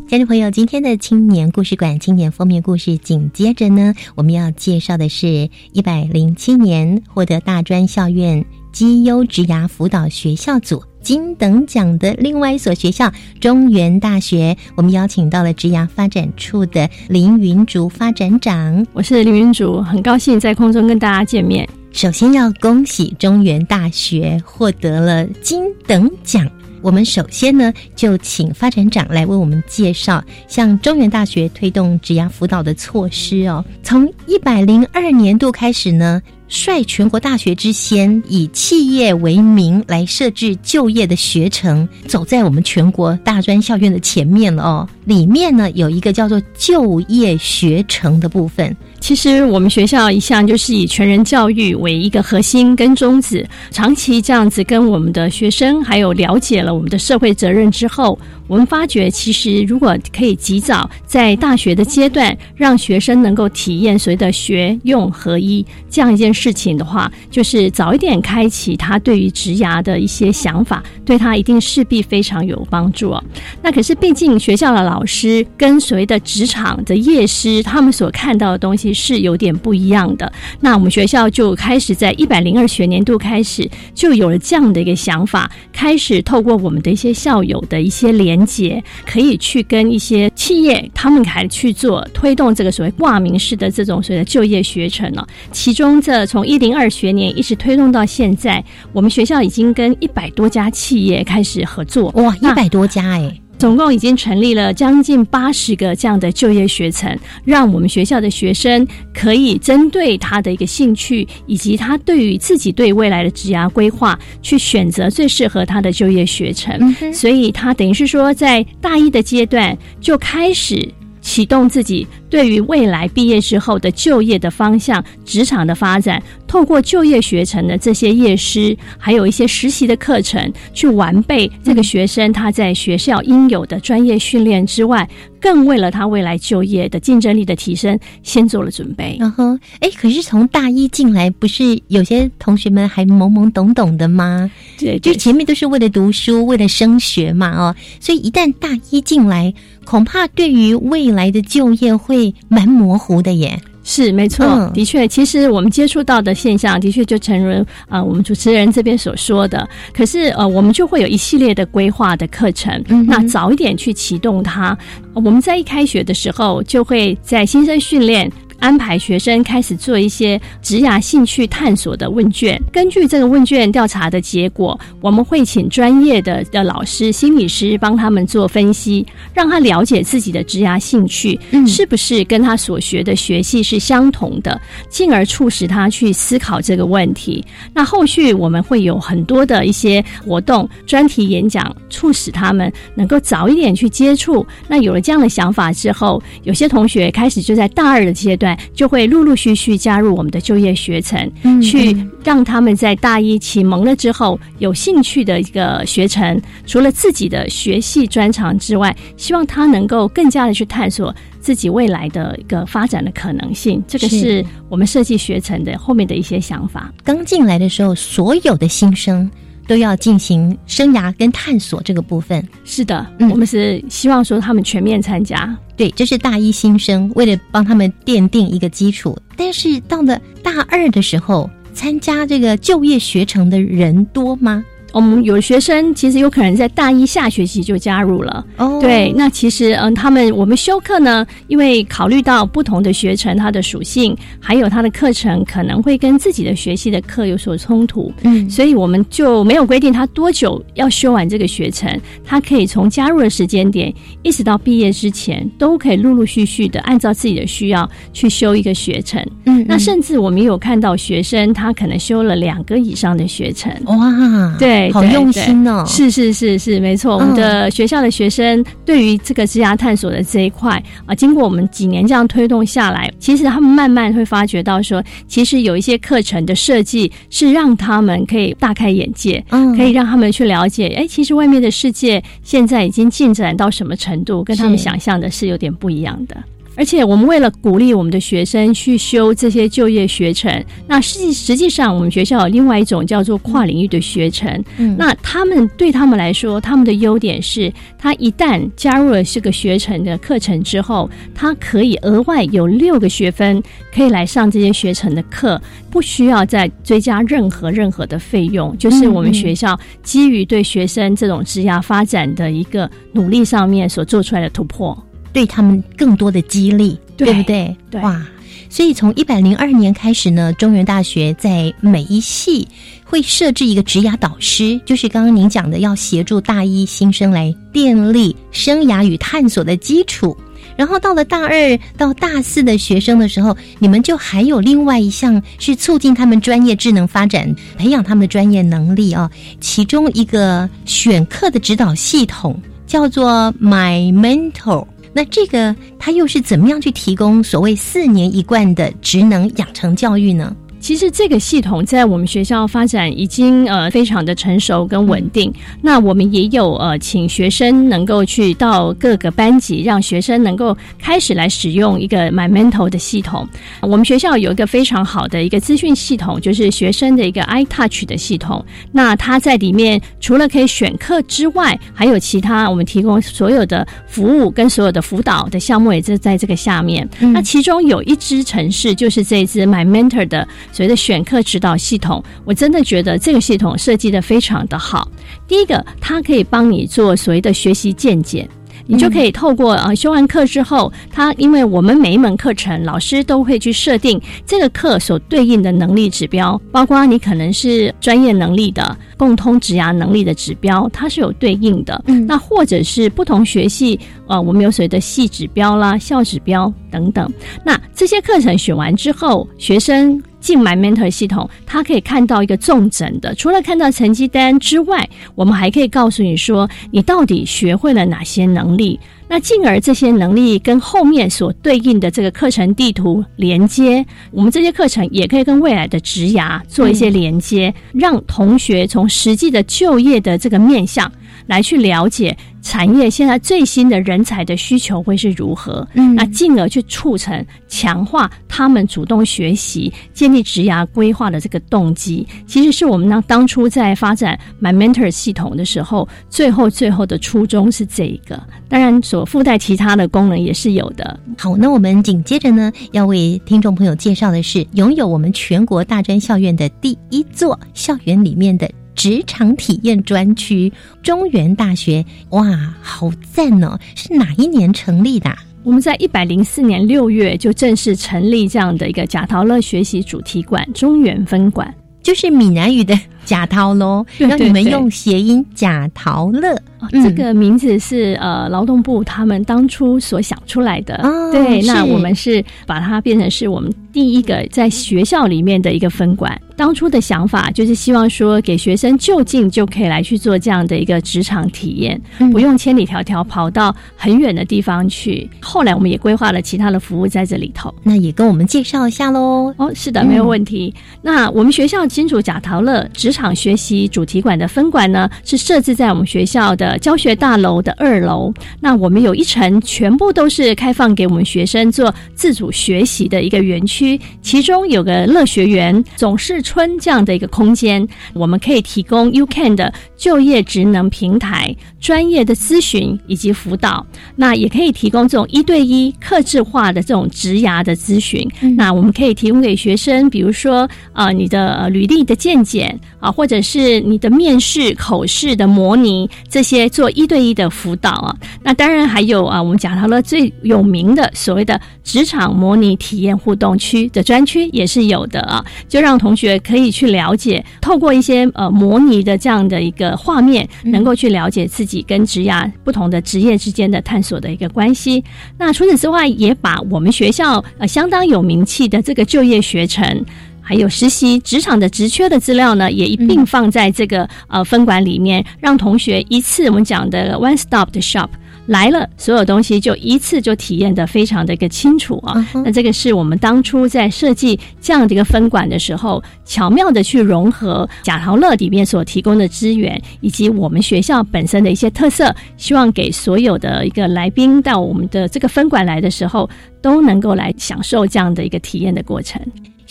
听众朋友，今天的青年故事馆青年封面故事，紧接着呢，我们要介绍的是一百零七年获得大专校院绩优职涯辅导学校组金等奖的另外一所学校——中原大学。我们邀请到了职涯发展处的林云竹发展长，我是林云竹，很高兴在空中跟大家见面。首先要恭喜中原大学获得了金等奖。我们首先呢，就请发展长来为我们介绍，像中原大学推动职涯辅导的措施哦。从一百零二年度开始呢，率全国大学之先，以企业为名来设置就业的学程，走在我们全国大专校院的前面了哦。里面呢有一个叫做就业学程的部分。其实我们学校一向就是以全人教育为一个核心跟宗旨，长期这样子跟我们的学生还有了解了我们的社会责任之后，我们发觉其实如果可以及早在大学的阶段，让学生能够体验所谓的学用合一这样一件事情的话，就是早一点开启他对于职涯的一些想法，对他一定势必非常有帮助哦。那可是毕竟学校的老师跟所谓的职场的业师，他们所看到的东西。是有点不一样的。那我们学校就开始在一百零二学年度开始就有了这样的一个想法，开始透过我们的一些校友的一些连接，可以去跟一些企业，他们还去做推动这个所谓挂名式的这种所谓的就业学程了。其中这从一零二学年一直推动到现在，我们学校已经跟一百多家企业开始合作。哇，一百多家哎！总共已经成立了将近八十个这样的就业学程，让我们学校的学生可以针对他的一个兴趣，以及他对于自己对未来的职涯规划，去选择最适合他的就业学程。所以，他等于是说，在大一的阶段就开始启动自己对于未来毕业之后的就业的方向、职场的发展。透过就业学程的这些业师，还有一些实习的课程，去完备这个学生他在学校应有的专业训练之外，更为了他未来就业的竞争力的提升，先做了准备。然后，哎，可是从大一进来，不是有些同学们还懵懵懂懂的吗？对，就前面都是为了读书，为了升学嘛，哦，所以一旦大一进来，恐怕对于未来的就业会蛮模糊的耶。是没错，的确，其实我们接触到的现象，的确就成如啊，我们主持人这边所说的。可是呃，我们就会有一系列的规划的课程，那早一点去启动它。我们在一开学的时候，就会在新生训练。安排学生开始做一些职涯兴趣探索的问卷，根据这个问卷调查的结果，我们会请专业的的老师、心理师帮他们做分析，让他了解自己的职涯兴趣是不是跟他所学的学系是相同的，进而促使他去思考这个问题。那后续我们会有很多的一些活动、专题演讲，促使他们能够早一点去接触。那有了这样的想法之后，有些同学开始就在大二的阶段。就会陆陆续续加入我们的就业学程，去让他们在大一启蒙了之后有兴趣的一个学程，除了自己的学系专长之外，希望他能够更加的去探索自己未来的一个发展的可能性。这个是我们设计学程的后面的一些想法。刚进来的时候，所有的新生。都要进行生涯跟探索这个部分。是的，我们是希望说他们全面参加。对，这是大一新生，为了帮他们奠定一个基础。但是到了大二的时候，参加这个就业学程的人多吗？我们有学生其实有可能在大一下学期就加入了。哦，对，那其实嗯，他们我们修课呢，因为考虑到不同的学程它的属性，还有它的课程可能会跟自己的学习的课有所冲突，嗯，所以我们就没有规定他多久要修完这个学程，他可以从加入的时间点一直到毕业之前，都可以陆陆续续的按照自己的需要去修一个学程。嗯，那甚至我们有看到学生他可能修了两个以上的学程。哇，对。好用心哦！是是是是，没错。我们的学校的学生对于这个职涯探索的这一块啊，经过我们几年这样推动下来，其实他们慢慢会发觉到说，其实有一些课程的设计是让他们可以大开眼界，嗯，可以让他们去了解，哎，其实外面的世界现在已经进展到什么程度，跟他们想象的是有点不一样的。而且我们为了鼓励我们的学生去修这些就业学程，那实际实际上我们学校有另外一种叫做跨领域的学程。嗯，那他们对他们来说，他们的优点是，他一旦加入了这个学程的课程之后，他可以额外有六个学分可以来上这些学程的课，不需要再追加任何任何的费用。就是我们学校基于对学生这种职涯发展的一个努力上面所做出来的突破。对他们更多的激励，对不对？对哇！所以从一百零二年开始呢，中原大学在每一系会设置一个职涯导师，就是刚刚您讲的，要协助大一新生来建立生涯与探索的基础。然后到了大二到大四的学生的时候，你们就还有另外一项是促进他们专业智能发展，培养他们的专业能力哦。其中一个选课的指导系统叫做 My Mentor。那这个他又是怎么样去提供所谓四年一贯的职能养成教育呢？其实这个系统在我们学校发展已经呃非常的成熟跟稳定。那我们也有呃请学生能够去到各个班级，让学生能够开始来使用一个 My Mentor 的系统。我们学校有一个非常好的一个资讯系统，就是学生的一个 iTouch 的系统。那它在里面除了可以选课之外，还有其他我们提供所有的服务跟所有的辅导的项目也是在这个下面。那其中有一支城市就是这支 My Mentor 的。所谓的选课指导系统，我真的觉得这个系统设计的非常的好。第一个，它可以帮你做所谓的学习见解。你就可以透过呃修完课之后，他因为我们每一门课程老师都会去设定这个课所对应的能力指标，包括你可能是专业能力的、共通职涯能力的指标，它是有对应的。嗯，那或者是不同学系，呃，我们有所谓的系指标啦、校指标等等。那这些课程选完之后，学生。进 My Mentor 系统，他可以看到一个重整的，除了看到成绩单之外，我们还可以告诉你说，你到底学会了哪些能力。那进而这些能力跟后面所对应的这个课程地图连接，我们这些课程也可以跟未来的职涯做一些连接，让同学从实际的就业的这个面向来去了解。产业现在最新的人才的需求会是如何？嗯，那进而去促成强化他们主动学习、建立职涯规划的这个动机，其实是我们当当初在发展 My Mentor 系统的时候，最后最后的初衷是这一个。当然，所附带其他的功能也是有的。好，那我们紧接着呢，要为听众朋友介绍的是拥有我们全国大专校院的第一座校园里面的。职场体验专区，中原大学，哇，好赞哦！是哪一年成立的？我们在一百零四年六月就正式成立这样的一个贾陶乐学习主题馆中原分馆，就是闽南语的贾陶喽，让你们用谐音贾陶乐。这个名字是呃劳动部他们当初所想出来的，对，那我们是把它变成是我们第一个在学校里面的一个分馆。当初的想法就是希望说给学生就近就可以来去做这样的一个职场体验，不用千里迢迢跑到很远的地方去。后来我们也规划了其他的服务在这里头，那也跟我们介绍一下喽。哦，是的，没有问题。那我们学校金主贾陶乐职场学习主题馆的分馆呢，是设置在我们学校的。教学大楼的二楼，那我们有一层全部都是开放给我们学生做自主学习的一个园区，其中有个乐学园、总是春这样的一个空间，我们可以提供 UCAN 的就业职能平台、专业的咨询以及辅导，那也可以提供这种一对一、克制化的这种职涯的咨询。那我们可以提供给学生，比如说啊，你的履历的见解啊，或者是你的面试、口试的模拟这些。做一对一的辅导啊，那当然还有啊，我们讲到了最有名的所谓的职场模拟体验互动区的专区也是有的啊，就让同学可以去了解，透过一些呃模拟的这样的一个画面，能够去了解自己跟职涯不同的职业之间的探索的一个关系。那除此之外，也把我们学校呃相当有名气的这个就业学程。还有实习职场的职缺的资料呢，也一并放在这个呃分管里面，让同学一次我们讲的 one stop 的 shop 来了，所有东西就一次就体验的非常的一个清楚啊。那这个是我们当初在设计这样的一个分管的时候，巧妙的去融合贾陶乐里面所提供的资源，以及我们学校本身的一些特色，希望给所有的一个来宾到我们的这个分管来的时候，都能够来享受这样的一个体验的过程。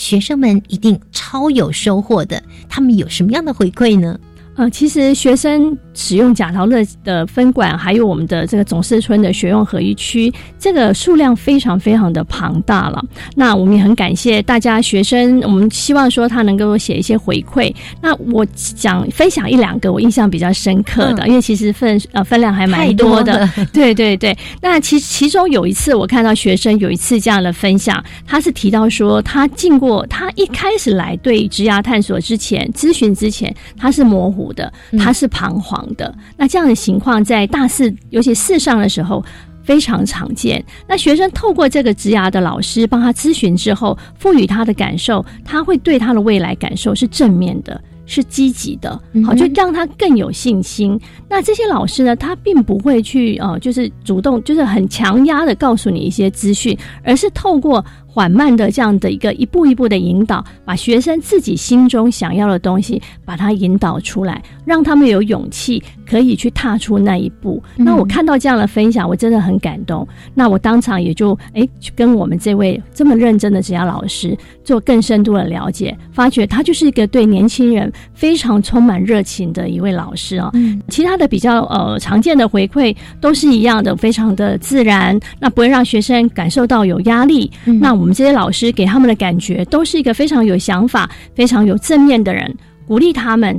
学生们一定超有收获的，他们有什么样的回馈呢？呃，其实学生。使用贾陶乐的分馆，还有我们的这个总社村的学用合一区，这个数量非常非常的庞大了。那我们也很感谢大家学生，我们希望说他能够写一些回馈。那我讲分享一两个我印象比较深刻的，因为其实分呃分量还蛮多的。对对对。那其其中有一次我看到学生有一次这样的分享，他是提到说他进过，他一开始来对职涯探索之前咨询之前，他是模糊的，他是彷徨。的那这样的情况，在大四尤其四上的时候非常常见。那学生透过这个职涯的老师帮他咨询之后，赋予他的感受，他会对他的未来感受是正面的，是积极的，好，就让他更有信心。那这些老师呢，他并不会去呃，就是主动，就是很强压的告诉你一些资讯，而是透过。缓慢的这样的一个一步一步的引导，把学生自己心中想要的东西，把它引导出来，让他们有勇气可以去踏出那一步。那我看到这样的分享，我真的很感动。那我当场也就哎，去跟我们这位这么认真的职业老师做更深度的了解，发觉他就是一个对年轻人非常充满热情的一位老师啊。其他的比较呃常见的回馈都是一样的，非常的自然，那不会让学生感受到有压力。那。我们这些老师给他们的感觉都是一个非常有想法、非常有正面的人，鼓励他们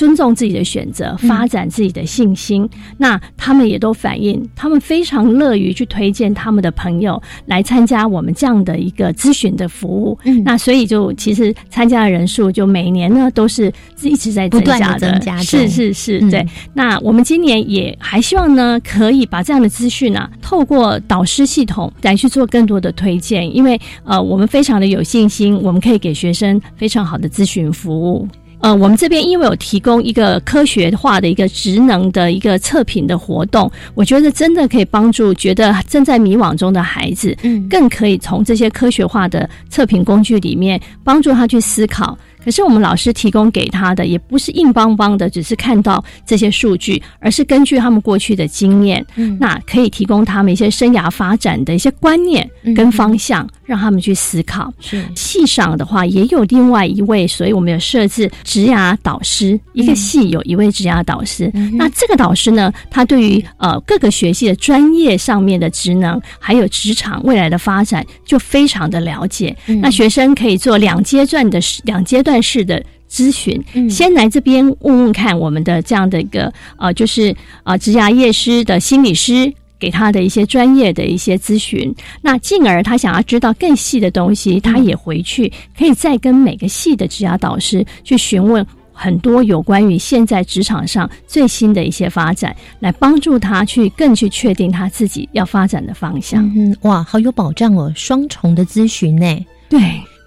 尊重自己的选择，发展自己的信心。那他们也都反映，他们非常乐于去推荐他们的朋友来参加我们这样的一个咨询的服务。嗯，那所以就其实参加的人数就每年呢都是一直在增加的，是是是，对。那我们今年也还希望呢，可以把这样的资讯啊，透过导师系统来去做更多的推荐，因为呃，我们非常的有信心，我们可以给学生非常好的咨询服务。呃，我们这边因为有提供一个科学化的一个职能的一个测评的活动，我觉得真的可以帮助觉得正在迷惘中的孩子，嗯，更可以从这些科学化的测评工具里面帮助他去思考。可是我们老师提供给他的也不是硬邦邦的，只是看到这些数据，而是根据他们过去的经验，嗯，那可以提供他们一些生涯发展的一些观念跟方向，让他们去思考。是系上的话也有另外一位，所以我们有设置职涯导师，一个系有一位职涯导师。那这个导师呢，他对于呃各个学系的专业上面的职能，还有职场未来的发展，就非常的了解。那学生可以做两阶段的两阶段。段式的咨询，先来这边问问看我们的这样的一个呃，就是啊，职涯业师的心理师给他的一些专业的一些咨询。那进而他想要知道更细的东西，他也回去可以再跟每个系的职涯导师去询问很多有关于现在职场上最新的一些发展，来帮助他去更去确定他自己要发展的方向。嗯，哇，好有保障哦，双重的咨询呢。对。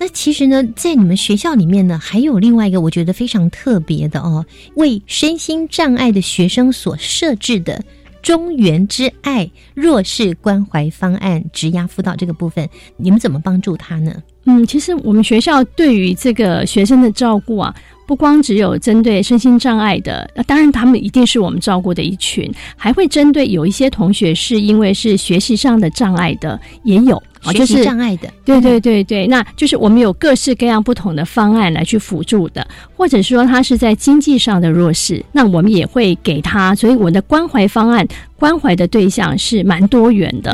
那其实呢，在你们学校里面呢，还有另外一个我觉得非常特别的哦，为身心障碍的学生所设置的中原之爱弱势关怀方案，职涯辅导这个部分，你们怎么帮助他呢？嗯，其实我们学校对于这个学生的照顾啊，不光只有针对身心障碍的，那当然他们一定是我们照顾的一群，还会针对有一些同学是因为是学习上的障碍的，也有。学习障碍的，对对对对，那就是我们有各式各样不同的方案来去辅助的，或者说他是在经济上的弱势，那我们也会给他，所以我的关怀方案。关怀的对象是蛮多元的，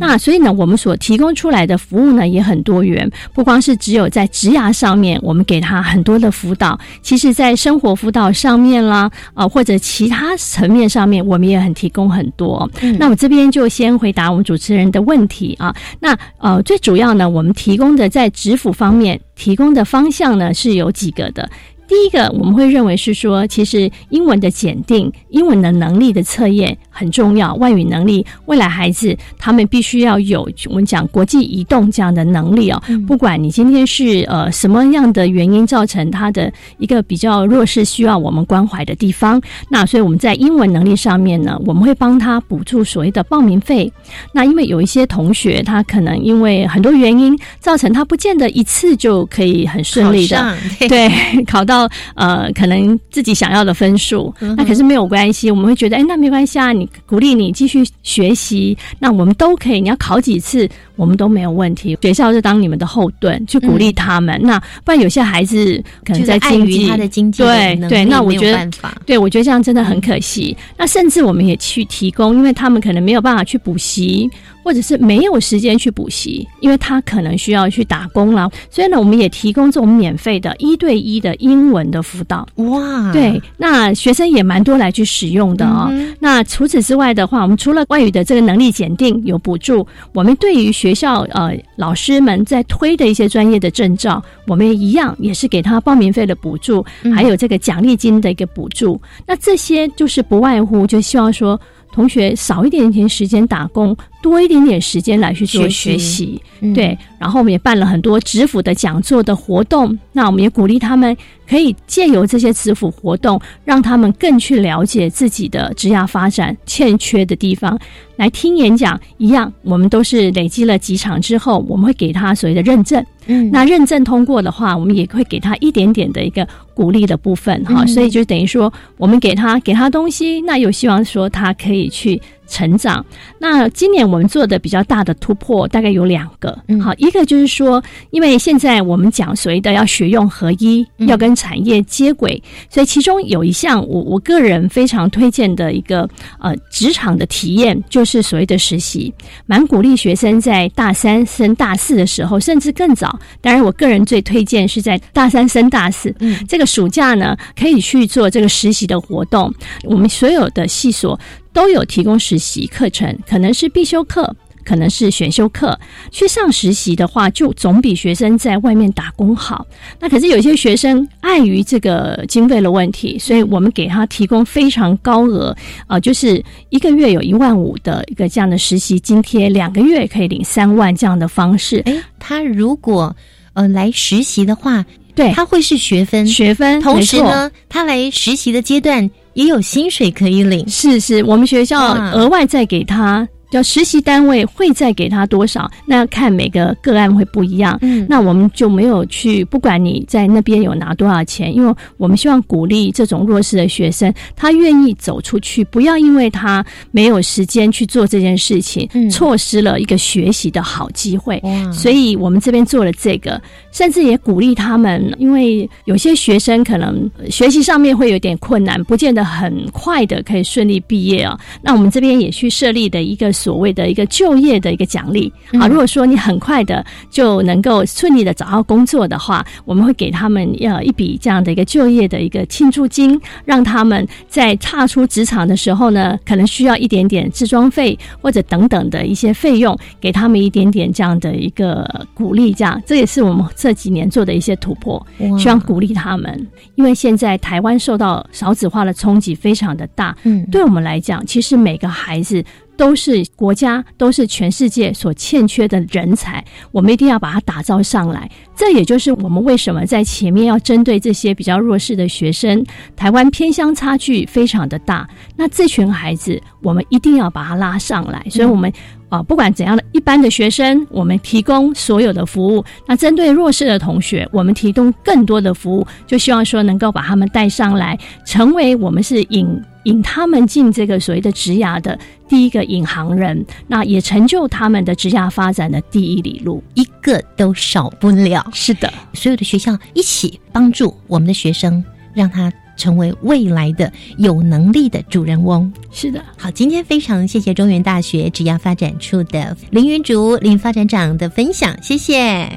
那所以呢，我们所提供出来的服务呢也很多元，不光是只有在职涯上面，我们给他很多的辅导，其实在生活辅导上面啦，啊或者其他层面上面，我们也很提供很多。那我这边就先回答我们主持人的问题啊，那呃最主要呢，我们提供的在职辅方面提供的方向呢是有几个的。第一个，我们会认为是说，其实英文的检定、英文的能力的测验很重要。外语能力，未来孩子他们必须要有我们讲国际移动这样的能力哦。不管你今天是呃什么样的原因造成他的一个比较弱势，需要我们关怀的地方，那所以我们在英文能力上面呢，我们会帮他补助所谓的报名费。那因为有一些同学，他可能因为很多原因造成他不见得一次就可以很顺利的对考到。呃，可能自己想要的分数，那可是没有关系。我们会觉得，哎，那没关系啊，你鼓励你继续学习，那我们都可以。你要考几次，我们都没有问题。学校是当你们的后盾，去鼓励他们。那不然有些孩子可能在经济，他的经济对对，那我觉得，对我觉得这样真的很可惜。那甚至我们也去提供，因为他们可能没有办法去补习。或者是没有时间去补习，因为他可能需要去打工了，所以呢，我们也提供这种免费的一对一的英文的辅导。哇，对，那学生也蛮多来去使用的哦。那除此之外的话，我们除了外语的这个能力检定有补助，我们对于学校呃老师们在推的一些专业的证照，我们也一样也是给他报名费的补助，还有这个奖励金的一个补助。那这些就是不外乎就希望说。同学少一点点时间打工，多一点点时间来去做学习，对。然后我们也办了很多职辅的讲座的活动，那我们也鼓励他们可以借由这些职辅活动，让他们更去了解自己的职业发展欠缺的地方。来听演讲一样，我们都是累积了几场之后，我们会给他所谓的认证。嗯，那认证通过的话，我们也会给他一点点的一个鼓励的部分哈。所以就等于说，我们给他给他东西，那又希望说他可以去成长。那今年我们做的比较大的突破大概有两个，嗯好，一个就是说，因为现在我们讲所谓的要学用合一，要跟产业接轨，所以其中有一项我我个人非常推荐的一个呃职场的体验，就是所谓的实习，蛮鼓励学生在大三升大四的时候，甚至更早。当然，我个人最推荐是在大三升大四，嗯，这个暑假呢可以去做这个实习的活动。我们所有的系所都有提供实习课程，可能是必修课。可能是选修课去上实习的话，就总比学生在外面打工好。那可是有些学生碍于这个经费的问题，所以我们给他提供非常高额，呃，就是一个月有一万五的一个这样的实习津贴，两个月可以领三万这样的方式。诶，他如果呃来实习的话，对，他会是学分，学分，同时呢，他来实习的阶段也有薪水可以领。是是，我们学校额外再给他。叫实习单位会再给他多少？那要看每个个案会不一样。嗯，那我们就没有去，不管你在那边有拿多少钱，因为我们希望鼓励这种弱势的学生，他愿意走出去，不要因为他没有时间去做这件事情，嗯、错失了一个学习的好机会。所以我们这边做了这个，甚至也鼓励他们，因为有些学生可能学习上面会有点困难，不见得很快的可以顺利毕业啊。那我们这边也去设立的一个。所谓的一个就业的一个奖励啊，如果说你很快的就能够顺利的找到工作的话，我们会给他们要一笔这样的一个就业的一个庆祝金，让他们在踏出职场的时候呢，可能需要一点点自装费或者等等的一些费用，给他们一点点这样的一个鼓励，这样这也是我们这几年做的一些突破，希望鼓励他们，因为现在台湾受到少子化的冲击非常的大，嗯，对我们来讲，其实每个孩子。都是国家，都是全世界所欠缺的人才，我们一定要把它打造上来。这也就是我们为什么在前面要针对这些比较弱势的学生，台湾偏乡差距非常的大，那这群孩子我们一定要把它拉上来。所以，我们啊，不管怎样的一般的学生，我们提供所有的服务；那针对弱势的同学，我们提供更多的服务，就希望说能够把他们带上来，成为我们是引引他们进这个所谓的职涯的第一个引航人，那也成就他们的职涯发展的第一里路，一个都少不了。是的，所有的学校一起帮助我们的学生，让他成为未来的有能力的主人翁。是的，好，今天非常谢谢中原大学职业发展处的林云竹林发展长的分享，谢谢。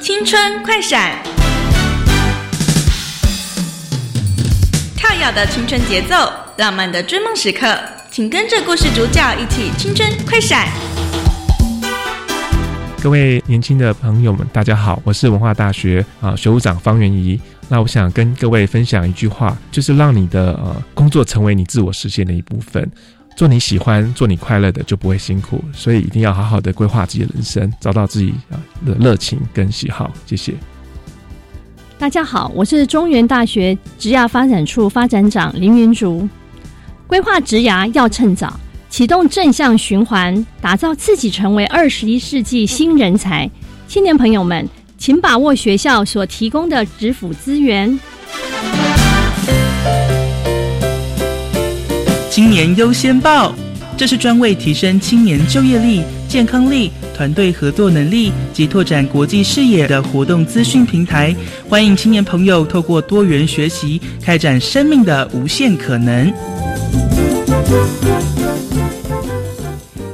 青春快闪。跳跃的青春节奏，浪漫的追梦时刻，请跟着故事主角一起青春快闪。各位年轻的朋友们，大家好，我是文化大学啊学务长方元仪。那我想跟各位分享一句话，就是让你的呃工作成为你自我实现的一部分，做你喜欢、做你快乐的，就不会辛苦。所以一定要好好的规划自己的人生，找到自己啊的热情跟喜好。谢谢。大家好，我是中原大学职涯发展处发展长林云竹。规划职涯要趁早，启动正向循环，打造自己成为二十一世纪新人才。青年朋友们，请把握学校所提供的职辅资源。青年优先报，这是专为提升青年就业力、健康力。团队合作能力及拓展国际视野的活动资讯平台，欢迎青年朋友透过多元学习，开展生命的无限可能。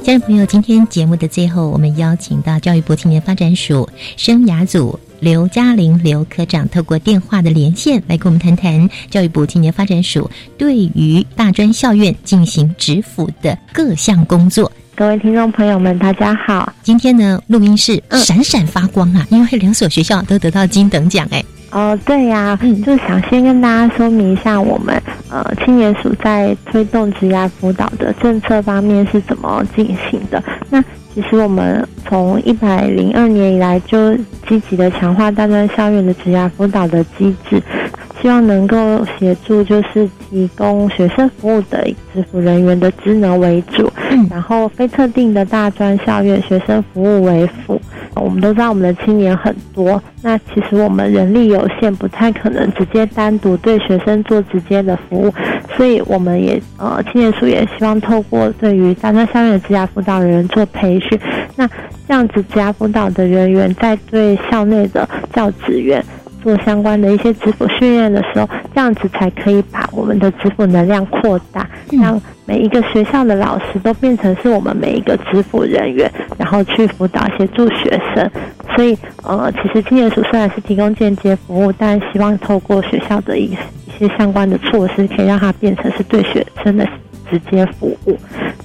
家人朋友，今天节目的最后，我们邀请到教育部青年发展署生涯组刘嘉玲刘科长，透过电话的连线来跟我们谈谈教育部青年发展署对于大专校院进行执辅的各项工作。各位听众朋友们，大家好！今天呢，录音室闪闪发光啊，因为两所学校都得到金等奖哎。哦，对呀，嗯，就想先跟大家说明一下，我们呃青年署在推动职涯辅导的政策方面是怎么进行的。那其实我们从一百零二年以来就积极的强化大专校园的职涯辅导的机制。希望能够协助，就是提供学生服务的支付人员的职能为主，然后非特定的大专校院学生服务为辅。我们都知道我们的青年很多，那其实我们人力有限，不太可能直接单独对学生做直接的服务，所以我们也呃青年署也希望透过对于大专校院的职涯辅导人员做培训，那这样子职涯辅导的人员在对校内的教职员。做相关的一些支付训练的时候，这样子才可以把我们的支付能量扩大，让每一个学校的老师都变成是我们每一个支付人员，然后去辅导协助学生。所以，呃，其实青年署虽然是提供间接服务，但希望透过学校的一一些相关的措施，可以让它变成是对学生的直接服务。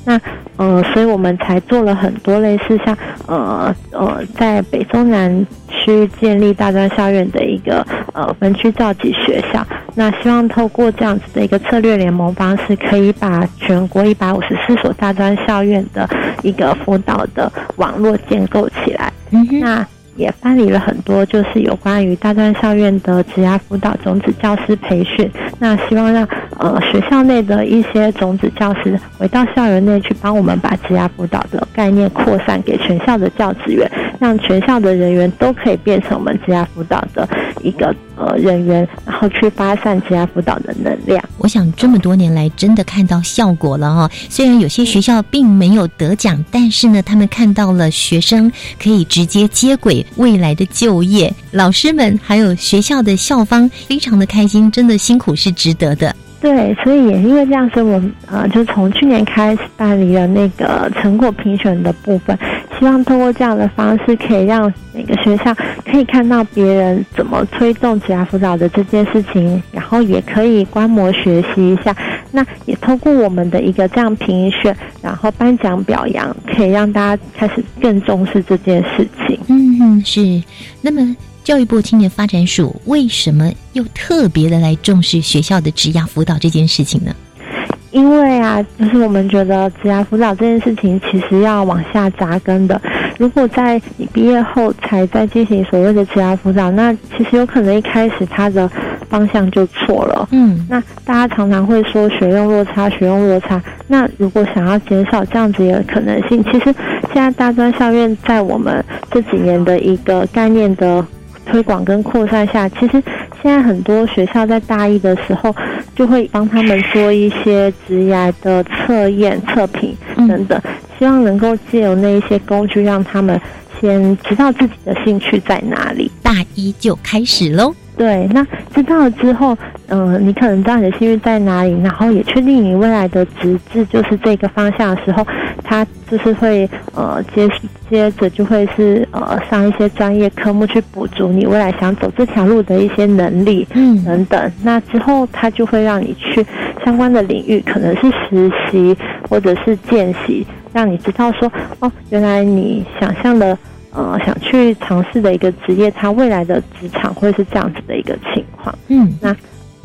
那，呃，所以我们才做了很多类似像，呃呃，在北中南区建立大专校院的一个呃分区召集学校。那希望透过这样子的一个策略联盟方式，可以把全国一百五十四所大专校院的一个辅导的网络建构起来。那。也办理了很多，就是有关于大专校院的职涯辅导种子教师培训。那希望让呃学校内的一些种子教师回到校园内去，帮我们把职涯辅导的概念扩散给全校的教职员，让全校的人员都可以变成我们职涯辅导的一个呃人员，然后去发散其他辅导的能量。我想这么多年来真的看到效果了哈。虽然有些学校并没有得奖，但是呢，他们看到了学生可以直接接轨。未来的就业，老师们还有学校的校方非常的开心，真的辛苦是值得的。对，所以也因为这样，所以我们呃，就从去年开始办理了那个成果评选的部分，希望通过这样的方式，可以让每个学校可以看到别人怎么推动职涯辅导的这件事情，然后也可以观摩学习一下。那也通过我们的一个这样评选，然后颁奖表扬，可以让大家开始更重视这件事情。嗯嗯，是。那么。教育部青年发展署为什么又特别的来重视学校的职涯辅导这件事情呢？因为啊，就是我们觉得职涯辅导这件事情其实要往下扎根的。如果在你毕业后才在进行所谓的职涯辅导，那其实有可能一开始它的方向就错了。嗯，那大家常常会说学用落差，学用落差。那如果想要减少这样子的可能性，其实现在大专校院在我们这几年的一个概念的。推广跟扩散下，其实现在很多学校在大一的时候就会帮他们做一些职涯的测验、测评等等，希望能够借由那一些工具，让他们先知道自己的兴趣在哪里。大一就开始喽。对，那知道了之后，嗯，你可能知道你的兴趣在哪里，然后也确定你未来的职志就是这个方向的时候，他就是会呃接接着就会是呃上一些专业科目去补足你未来想走这条路的一些能力，嗯，等等。那之后他就会让你去相关的领域，可能是实习或者是见习，让你知道说哦，原来你想象的。呃，想去尝试的一个职业，它未来的职场会是这样子的一个情况。嗯，那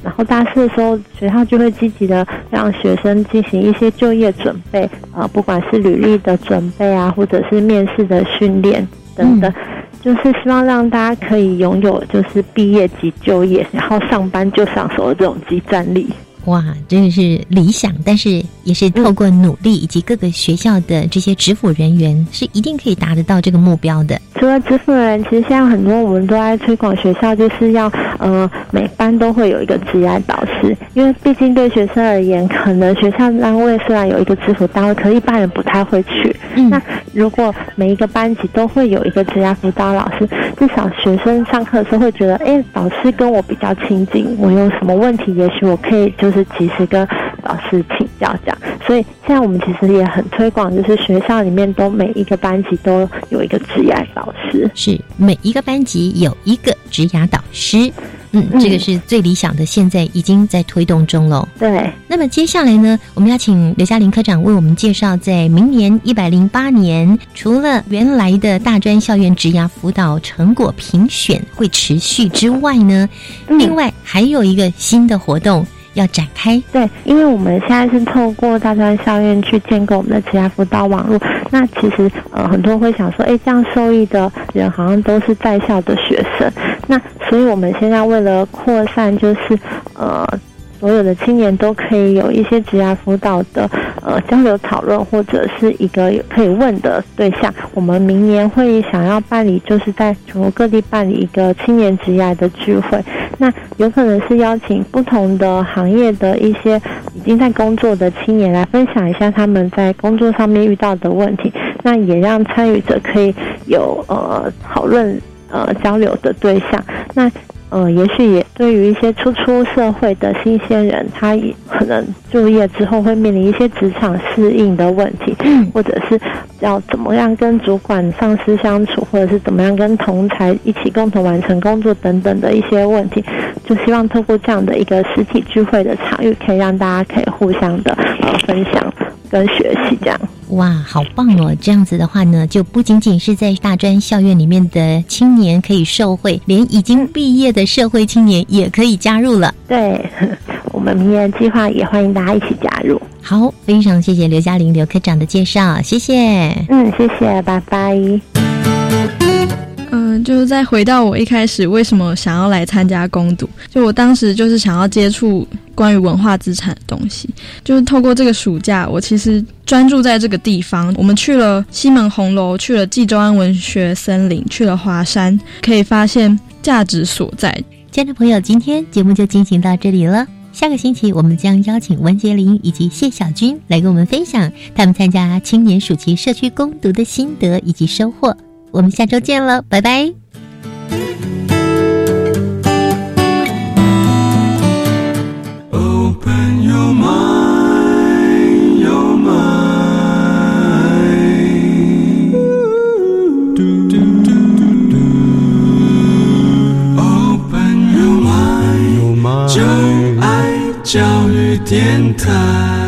然后大四的时候，学校就会积极的让学生进行一些就业准备，呃，不管是履历的准备啊，或者是面试的训练等等，就是希望让大家可以拥有就是毕业即就业，然后上班就上手的这种激战力。哇，真的是理想，但是也是透过努力以及各个学校的这些执辅人员，是一定可以达得到这个目标的。除了执辅人，其实现在很多我们都在推广学校，就是要呃每班都会有一个职业导师，因为毕竟对学生而言，可能学校单位虽然有一个执辅单位，可一般人不太会去。那如果每一个班级都会有一个职业辅导老师，至少学生上课的时候会觉得，哎，老师跟我比较亲近，我有什么问题，也许我可以就是。及时跟老师请教，这样，所以现在我们其实也很推广，就是学校里面都每一个班级都有一个职涯导师，是每一个班级有一个职涯导师，嗯，这个是最理想的，现在已经在推动中了。对，那么接下来呢，我们要请刘嘉玲科长为我们介绍，在明年一百零八年，除了原来的大专校园职涯辅导成果评选会持续之外呢，另外还有一个新的活动。要展开对，因为我们现在是透过大专校院去建构我们的职业辅导网络。那其实呃，很多人会想说，哎，这样受益的人好像都是在校的学生。那所以我们现在为了扩散，就是呃，所有的青年都可以有一些职涯辅导的呃交流讨论，或者是一个可以问的对象。我们明年会想要办理，就是在全国各地办理一个青年职涯的聚会。那有可能是邀请不同的行业的一些已经在工作的青年来分享一下他们在工作上面遇到的问题。那也让参与者可以有呃讨论呃交流的对象。那呃，也许也对于一些初出社会的新鲜人，他也可能就业之后会面临一些职场适应的问题，或者是要怎么样跟主管、上司相处，或者是怎么样跟同才一起共同完成工作等等的一些问题，就希望透过这样的一个实体聚会的场域，可以让大家可以互相的呃分享跟学习这样。哇，好棒哦！这样子的话呢，就不仅仅是在大专校院里面的青年可以受惠，连已经毕业的社会青年也可以加入了。对，我们明年计划也欢迎大家一起加入。好，非常谢谢刘嘉玲刘科长的介绍，谢谢。嗯，谢谢，拜拜。嗯，就是再回到我一开始为什么想要来参加攻读，就我当时就是想要接触关于文化资产的东西，就是透过这个暑假，我其实专注在这个地方。我们去了西门红楼，去了冀州安文学森林，去了华山，可以发现价值所在。亲爱的朋友，今天节目就进行到这里了。下个星期我们将邀请文杰林以及谢小军来跟我们分享他们参加青年暑期社区攻读的心得以及收获。我们下周见喽拜拜 open your mind your mine do do do do do open your mind 有 mind 就爱教育电台